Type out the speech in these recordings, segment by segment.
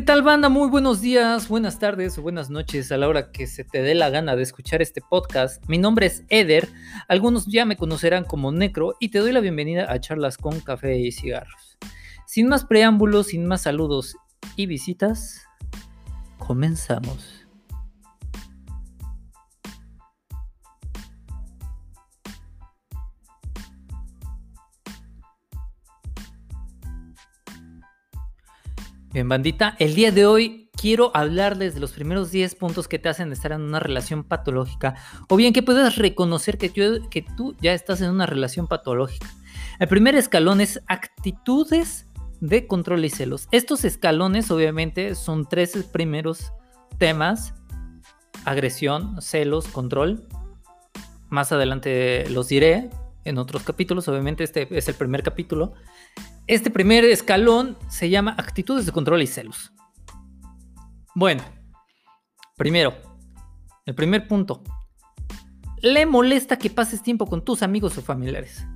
¿Qué tal banda? Muy buenos días, buenas tardes o buenas noches a la hora que se te dé la gana de escuchar este podcast. Mi nombre es Eder, algunos ya me conocerán como Necro y te doy la bienvenida a charlas con café y cigarros. Sin más preámbulos, sin más saludos y visitas, comenzamos. Bien, bandita, el día de hoy quiero hablarles de los primeros 10 puntos que te hacen estar en una relación patológica o bien que puedas reconocer que, que tú ya estás en una relación patológica. El primer escalón es actitudes de control y celos. Estos escalones obviamente son tres primeros temas, agresión, celos, control. Más adelante los diré en otros capítulos, obviamente este es el primer capítulo. Este primer escalón se llama actitudes de control y celos. Bueno, primero, el primer punto. Le molesta que pases tiempo con tus amigos o familiares.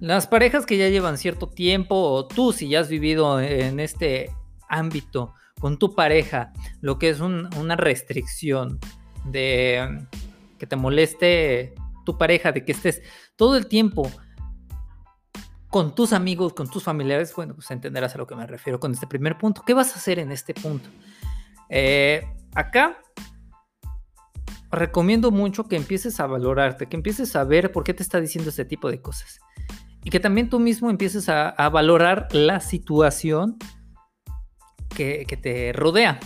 Las parejas que ya llevan cierto tiempo, o tú si ya has vivido en este ámbito con tu pareja, lo que es una restricción de que te moleste tu pareja, de que estés todo el tiempo con tus amigos, con tus familiares, bueno, pues entenderás a lo que me refiero con este primer punto. ¿Qué vas a hacer en este punto? Eh, acá recomiendo mucho que empieces a valorarte, que empieces a ver por qué te está diciendo este tipo de cosas. Y que también tú mismo empieces a, valorar la situación que, que, te rodea.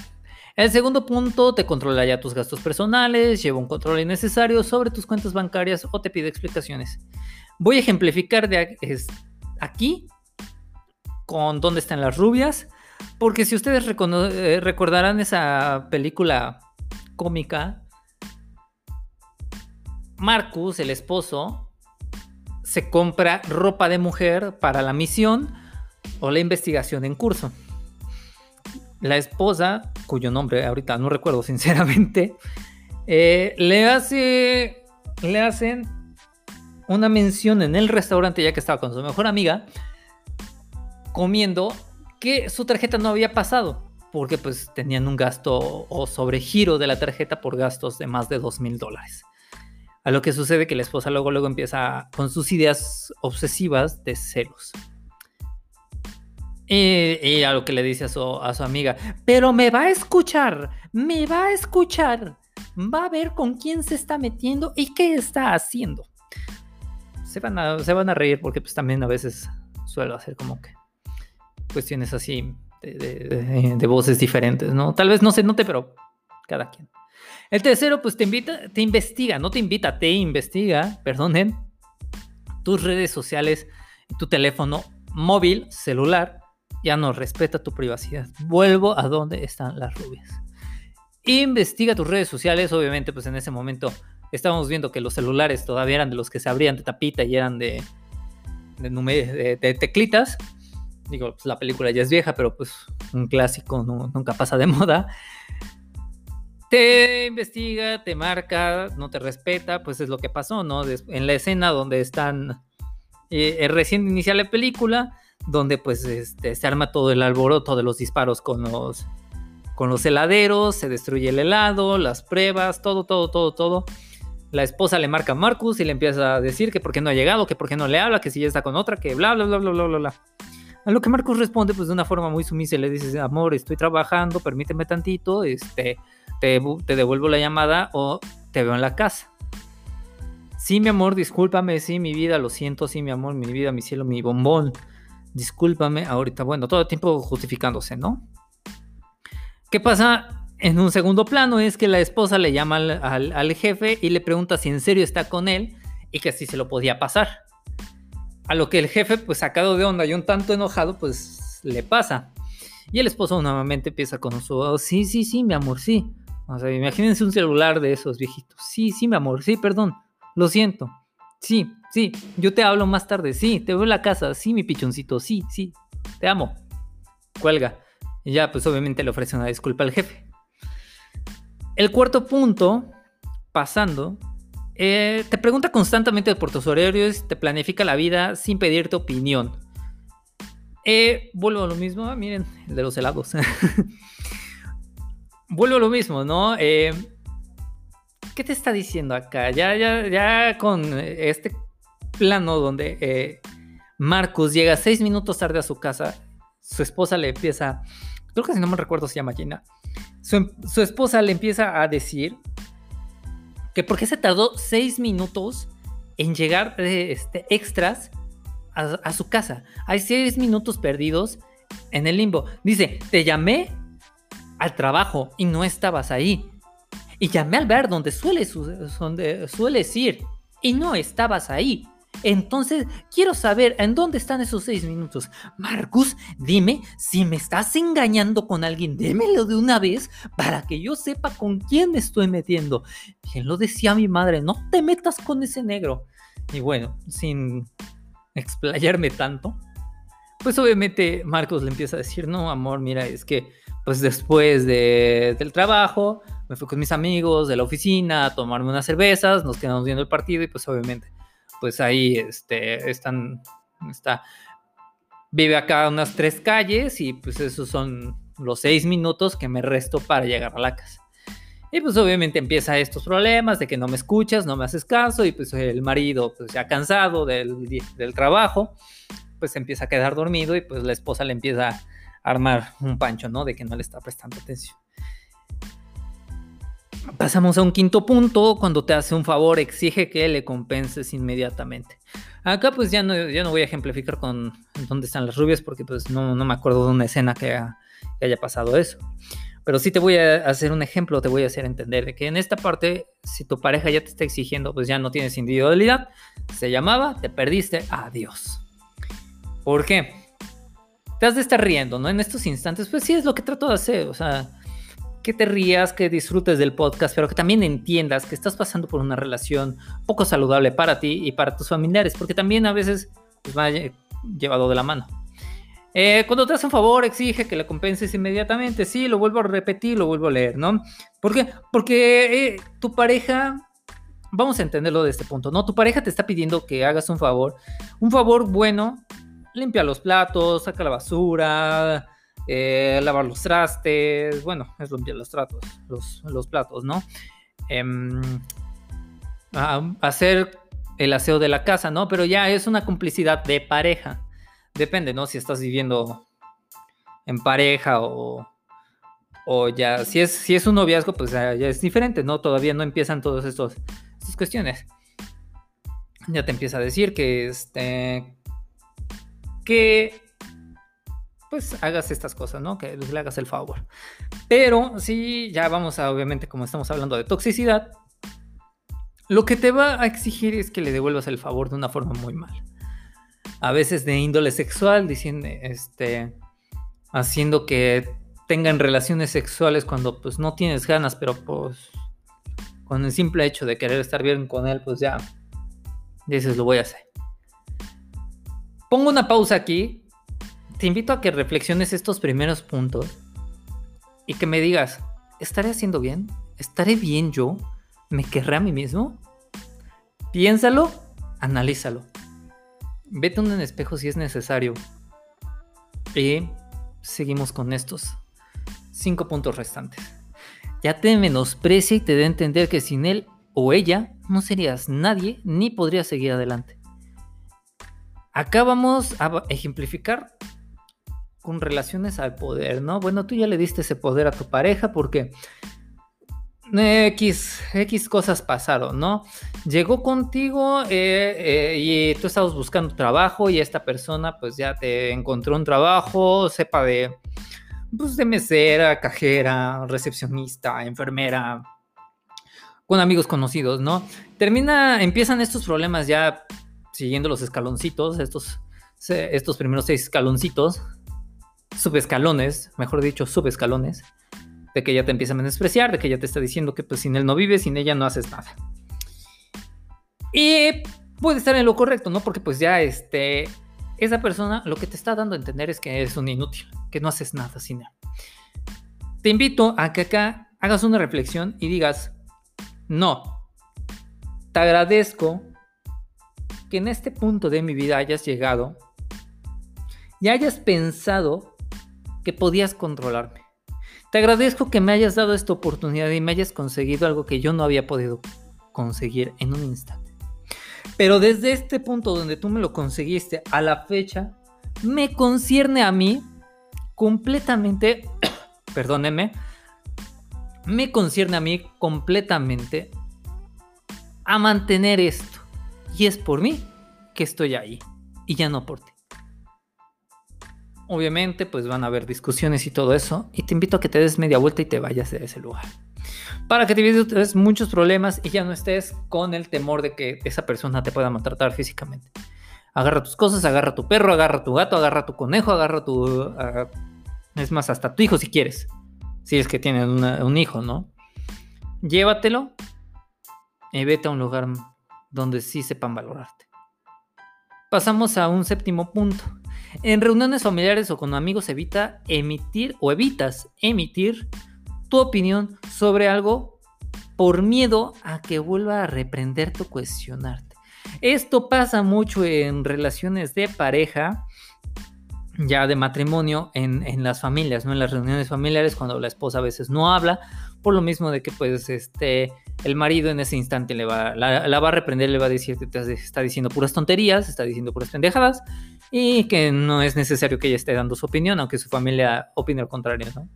El segundo punto, te controla ya tus gastos personales, lleva un control innecesario sobre tus cuentas bancarias o te pide explicaciones. Voy a ejemplificar de, aquí con dónde están las rubias. Porque si ustedes eh, recordarán esa película cómica, Marcus, el esposo, se compra ropa de mujer para la misión o la investigación en curso. La esposa, cuyo nombre ahorita no recuerdo sinceramente, eh, le hace, le hacen una mención en el restaurante, ya que estaba con su mejor amiga, comiendo, que su tarjeta no había pasado, porque pues tenían un gasto o sobregiro de la tarjeta por gastos de más de dos mil dólares. A lo que sucede que la esposa luego, luego empieza con sus ideas obsesivas de celos. Y, a lo que le dice a su, a su amiga, pero me va a escuchar, me va a escuchar, va a ver con quién se está metiendo y qué está haciendo se van a, se van a reír porque pues también a veces suelo hacer como que cuestiones así de, voces diferentes, ¿no? Tal vez no se note, pero cada quien. El tercero, pues te invita, te investiga, no te invita, te investiga, perdonen, tus redes sociales, tu teléfono móvil, celular, ya no respeta tu privacidad. Vuelvo a donde están las rubias. Investiga tus redes sociales, obviamente, pues en ese momento estábamos viendo que los celulares todavía eran de los que se abrían de tapita y eran de, teclitas. Digo, pues la película ya es vieja, pero pues un clásico nunca pasa de moda. Te investiga, te marca, no te respeta, pues es lo que pasó, ¿no? En la escena donde están, eh, recién inicia la película, donde pues este, se arma todo el alboroto de los disparos con los, con los heladeros, se destruye el helado, las pruebas, todo, todo, todo, todo. La esposa le marca a Marcus y le empieza a decir que por qué no ha llegado, que por qué no le habla, que si ya está con otra, que bla, bla, bla, bla, bla, bla, bla. A lo que Marcus responde pues de una forma muy sumisa le dice, amor, estoy trabajando, permíteme tantito, este, te, te devuelvo la llamada o te veo en la casa. Sí, mi amor, discúlpame, sí, mi vida, lo siento, sí, mi amor, mi vida, mi cielo, mi bombón. Discúlpame, ahorita, bueno, todo el tiempo justificándose, ¿no? ¿Qué pasa? En un segundo plano es que la esposa le llama al, jefe y le pregunta si en serio está con él y que si se lo podía pasar. A lo que el jefe, pues sacado de onda y un tanto enojado, pues le pasa. Y el esposo nuevamente empieza con su, oh, sí, sí, sí, mi amor, sí. O sea, imagínense un celular de esos viejitos. Sí, sí, mi amor, sí, perdón. Lo siento. Sí, sí, yo te hablo más tarde. Sí, te veo en la casa. Sí, mi pichoncito. Sí, sí, te amo. Cuelga. Y ya, pues obviamente le ofrece una disculpa al jefe. El cuarto punto, pasando, eh, te pregunta constantemente por tus horarios, te planifica la vida sin pedirte opinión. Eh, vuelvo a lo mismo, ah, miren, el de los helados. vuelvo a lo mismo, ¿no? Eh, ¿Qué te está diciendo acá? Ya, ya, ya con este plano donde Marcus llega seis minutos tarde a su casa, su esposa le empieza, creo que si no me recuerdo se llama Gina, su, esposa le empieza a decir que por qué se tardó seis minutos en llegar este, extras a, su casa. Hay seis minutos perdidos en el limbo. Dice, te llamé al trabajo y no estabas ahí. Y llamé al bar donde sueles, donde sueles ir y no estabas ahí. Entonces, quiero saber en dónde están esos seis minutos. Marcus, dime si me estás engañando con alguien, démelo de una vez para que yo sepa con quién me estoy metiendo. Bien lo decía mi madre, no te metas con ese negro. Y bueno, sin explayarme tanto, pues obviamente Marcos le empieza a decir, no, amor, mira, es que pues después del trabajo me fui con mis amigos de la oficina a tomarme unas cervezas, nos quedamos viendo el partido y pues obviamente pues ahí este, están, está, vive acá unas tres calles y pues esos son los seis minutos que me resto para llegar a la casa. Y pues obviamente empieza estos problemas de que no me escuchas, no me haces caso y pues el marido pues ya cansado del, del trabajo pues empieza a quedar dormido y pues la esposa le empieza a armar un pancho, ¿no? De que no le está prestando atención. Pasamos a un quinto punto, cuando te hace un favor exige que le compenses inmediatamente. Acá pues ya no, ya no voy a ejemplificar con dónde están las rubias porque pues no, me acuerdo de una escena que, haya pasado eso. Pero sí te voy a hacer un ejemplo, te voy a hacer entender de que en esta parte, si tu pareja ya te está exigiendo, pues ya no tienes individualidad, se llamaba, te perdiste, adiós. ¿Por qué? Te has de estar riendo, ¿no? En estos instantes, pues sí es lo que trato de hacer, o sea, que te rías, que disfrutes del podcast, pero que también entiendas que estás pasando por una relación poco saludable para ti y para tus familiares, porque también a veces pues, va llevado de la mano. Eh, cuando te hace un favor, exige que le compenses inmediatamente. Sí, lo vuelvo a repetir, lo vuelvo a leer, ¿no? ¿Por? Porque eh, tu pareja, vamos a entenderlo de este punto, ¿no? Tu pareja te está pidiendo que hagas un favor, un favor bueno, limpia los platos, saca la basura, eh, lavar los trastes, bueno, es limpiar los tratos, los, platos, ¿no? Em, hacer el aseo de la casa, ¿no? Pero ya es una complicidad de pareja. Depende, ¿no? Si estás viviendo en pareja o, o ya, si es, si es un noviazgo, pues ya, es diferente, ¿no? Todavía no empiezan todas estas cuestiones. Ya te empieza a decir que, este, que pues hagas estas cosas, ¿no? Que le hagas el favor. Pero sí, ya vamos a, obviamente, como estamos hablando de toxicidad, lo que te va a exigir es que le devuelvas el favor de una forma muy mal. A veces de índole sexual, diciendo, este, haciendo que tengan relaciones sexuales cuando pues no tienes ganas, pero pues con el simple hecho de querer estar bien con él, pues ya dices, lo voy a hacer. Pongo una pausa aquí te invito a que reflexiones estos primeros puntos y que me digas, ¿estaré haciendo bien? ¿Estaré bien yo? ¿Me querré a mí mismo? Piénsalo, analízalo. Vete un espejo si es necesario. Y seguimos con estos cinco puntos restantes. Ya te menosprecia y te dé a entender que sin él o ella no serías nadie ni podrías seguir adelante. Acá vamos a ejemplificar con relaciones al poder, ¿no? Bueno, tú ya le diste ese poder a tu pareja porque X, X cosas pasaron, ¿no? Llegó contigo eh, eh, y tú estabas buscando trabajo y esta persona pues ya te encontró un trabajo, sepa de, pues de mesera, cajera, recepcionista, enfermera, con amigos conocidos, ¿no? Termina, empiezan estos problemas ya siguiendo los escaloncitos, estos, estos primeros seis escaloncitos subescalones, mejor dicho, subescalones, de que ella te empieza a menospreciar, de que ella te está diciendo que pues sin él no vives, sin ella no haces nada. Y puede estar en lo correcto, ¿no? Porque pues ya este, esa persona lo que te está dando a entender es que eres un inútil, que no haces nada sin él. Te invito a que acá hagas una reflexión y digas, no, te agradezco que en este punto de mi vida hayas llegado y hayas pensado que podías controlarme. Te agradezco que me hayas dado esta oportunidad y me hayas conseguido algo que yo no había podido conseguir en un instante. Pero desde este punto donde tú me lo conseguiste a la fecha, me concierne a mí completamente, perdóneme, me concierne a mí completamente a mantener esto. Y es por mí que estoy ahí y ya no por ti. Obviamente, pues van a haber discusiones y todo eso. Y te invito a que te des media vuelta y te vayas de ese lugar. Para que te evites muchos problemas y ya no estés con el temor de que esa persona te pueda maltratar físicamente. Agarra tus cosas, agarra tu perro, agarra tu gato, agarra tu conejo, agarra tu... Ah, es más, hasta tu hijo si quieres. Si es que tienen un hijo, ¿no? Llévatelo y vete a un lugar donde sí sepan valorarte. Pasamos a un séptimo punto. En reuniones familiares o con amigos evita emitir o evitas emitir tu opinión sobre algo por miedo a que vuelva a reprenderte o cuestionarte. Esto pasa mucho en relaciones de pareja, ya de matrimonio, en, en, las familias, ¿no? En las reuniones familiares, cuando la esposa a veces no habla, por lo mismo de que pues este el marido en ese instante le va, la, va a reprender, le va a decir que te está diciendo puras tonterías, está diciendo puras pendejadas y que no es necesario que ella esté dando su opinión, aunque su familia opine al contrario, ¿no?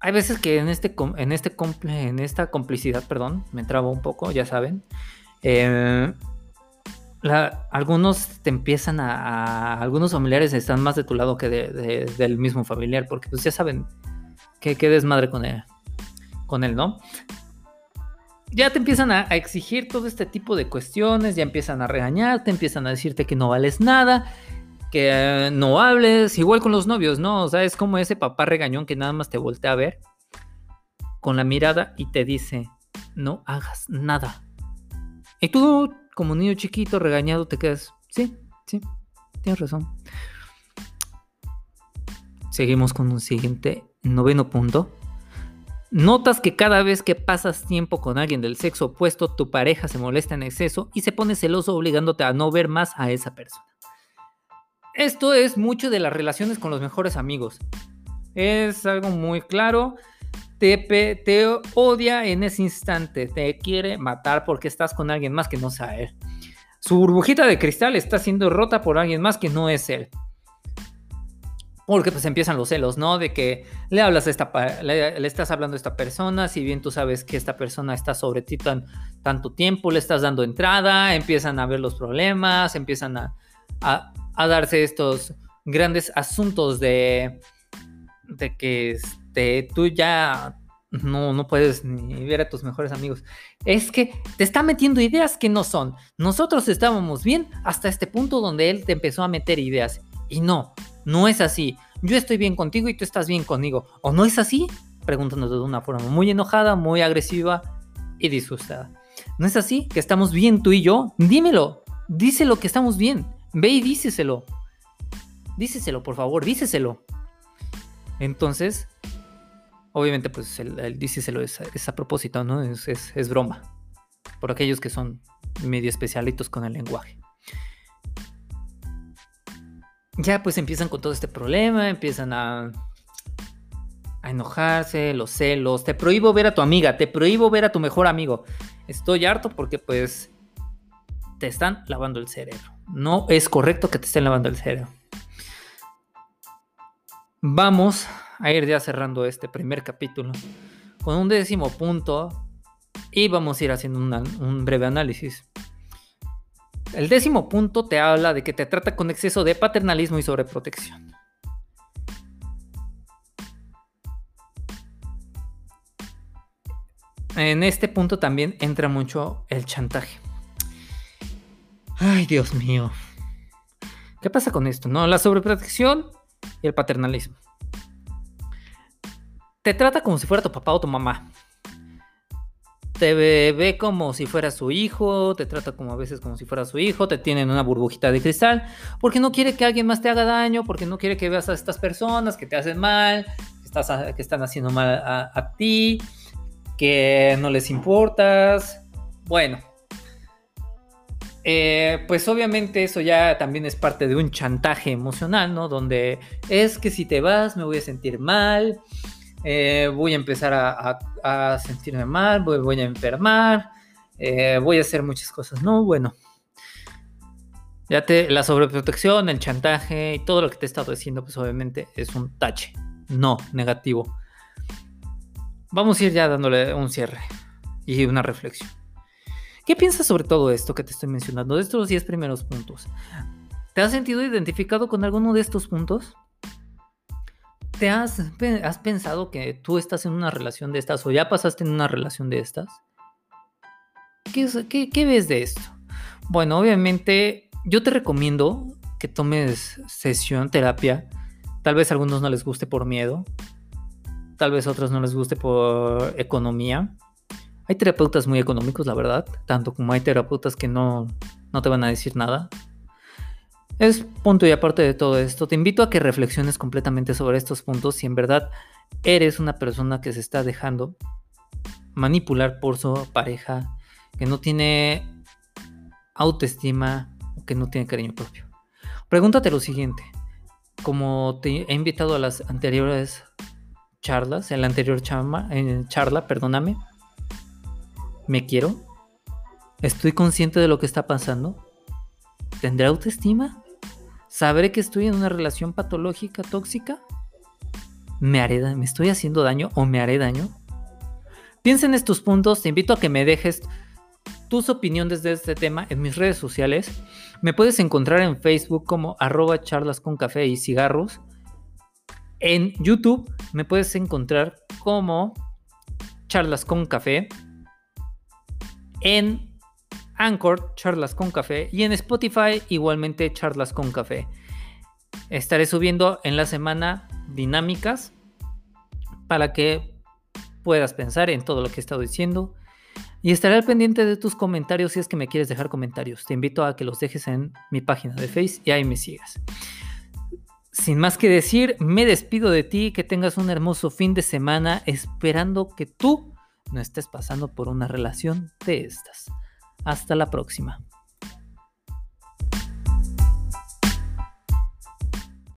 Hay veces que en, este, en, este, en esta complicidad, perdón, me trabo un poco, ya saben, eh, algunos te empiezan a, Algunos familiares están más de tu lado que del mismo familiar, porque pues ya saben que, que desmadre con él con él, ¿no? Ya te empiezan a, exigir todo este tipo de cuestiones, ya empiezan a regañarte, empiezan a decirte que no vales nada, que no hables, igual con los novios, ¿no? O sea, es como ese papá regañón que nada más te voltea a ver con la mirada y te dice, no hagas nada. Y tú, como niño chiquito, regañado, te quedas, sí, sí, tienes razón. Seguimos con un siguiente noveno punto. Notas que cada vez que pasas tiempo con alguien del sexo opuesto, tu pareja se molesta en exceso y se pone celoso obligándote a no ver más a esa persona. Esto es mucho de las relaciones con los mejores amigos. Es algo muy claro. Te, odia en ese instante, te quiere matar porque estás con alguien más que no sea él. Su burbujita de cristal está siendo rota por alguien más que no es él. Porque pues empiezan los celos, ¿no? De que le hablas a esta, le, estás hablando a esta persona, si bien tú sabes que esta persona está sobre ti tan, tanto tiempo, le estás dando entrada, empiezan a ver los problemas, empiezan a, a, darse estos grandes asuntos de, de que este, tú ya no, no puedes ni ver a tus mejores amigos. Es que te está metiendo ideas que no son. Nosotros estábamos bien hasta este punto donde él te empezó a meter ideas. Y no, no es así. Yo estoy bien contigo y tú estás bien conmigo. ¿O no es así? Preguntándote de una forma muy enojada, muy agresiva y disgustada. ¿No es así? ¿Que estamos bien tú y yo? Dímelo. Díselo que estamos bien. Ve y díceselo. Díceselo, por favor, díceselo. Entonces, obviamente, pues el, díceselo es, a propósito, ¿no? Es, es broma. Por aquellos que son medio especialitos con el lenguaje ya pues empiezan con todo este problema, empiezan a, a enojarse, los celos, te prohíbo ver a tu amiga, te prohíbo ver a tu mejor amigo. Estoy harto porque pues te están lavando el cerebro. No es correcto que te estén lavando el cerebro. Vamos a ir ya cerrando este primer capítulo con un décimo punto y vamos a ir haciendo un breve análisis. El décimo punto te habla de que te trata con exceso de paternalismo y sobreprotección. En este punto también entra mucho el chantaje. Ay, Dios mío. ¿Qué pasa con esto? No, la sobreprotección y el paternalismo. Te trata como si fuera tu papá o tu mamá te ve, como si fuera su hijo, te trata como a veces como si fuera su hijo, te tiene en una burbujita de cristal, porque no quiere que alguien más te haga daño, porque no quiere que veas a estas personas que te hacen mal, que, están haciendo mal a, ti, que no les importas. Bueno, eh, pues obviamente eso ya también es parte de un chantaje emocional, ¿no? Donde es que si te vas me voy a sentir mal, eh, voy a empezar a, sentirme mal, voy, a enfermar, eh, voy a hacer muchas cosas, ¿no? Bueno, ya te, la sobreprotección, el chantaje y todo lo que te he estado diciendo, pues obviamente es un tache, no negativo. Vamos a ir ya dándole un cierre y una reflexión. ¿Qué piensas sobre todo esto que te estoy mencionando, de estos 10 primeros puntos? ¿Te has sentido identificado con alguno de estos puntos? ¿Te has, has, pensado que tú estás en una relación de estas o ya pasaste en una relación de estas? ¿Qué, qué ves de esto? Bueno, obviamente yo te recomiendo que tomes sesión, terapia. Tal vez a algunos no les guste por miedo. Tal vez a otros no les guste por economía. Hay terapeutas muy económicos, la verdad, tanto como hay terapeutas que no, no te van a decir nada. Es punto y aparte de todo esto, te invito a que reflexiones completamente sobre estos puntos si en verdad eres una persona que se está dejando manipular por su pareja, que no tiene autoestima o que no tiene cariño propio. Pregúntate lo siguiente, como te he invitado a las anteriores charlas, en la anterior charla, en charla, perdóname, ¿Me quiero? ¿Estoy consciente de lo que está pasando? ¿Tendré autoestima? ¿Sabré que estoy en una relación patológica, tóxica? ¿Me, haré, ¿Me estoy haciendo daño o me haré daño? Piensa en estos puntos, te invito a que me dejes tus opiniones de este tema en mis redes sociales. Me puedes encontrar en Facebook como arroba charlas con café y cigarros. En YouTube me puedes encontrar como charlas con café en Anchor, Charlas con Café, y en Spotify igualmente Charlas con Café. Estaré subiendo en la semana dinámicas para que puedas pensar en todo lo que he estado diciendo. Y estaré al pendiente de tus comentarios si es que me quieres dejar comentarios. Te invito a que los dejes en mi página de Face y ahí me sigas. Sin más que decir, me despido de ti, que tengas un hermoso fin de semana, esperando que tú no estés pasando por una relación de estas. Hasta la próxima.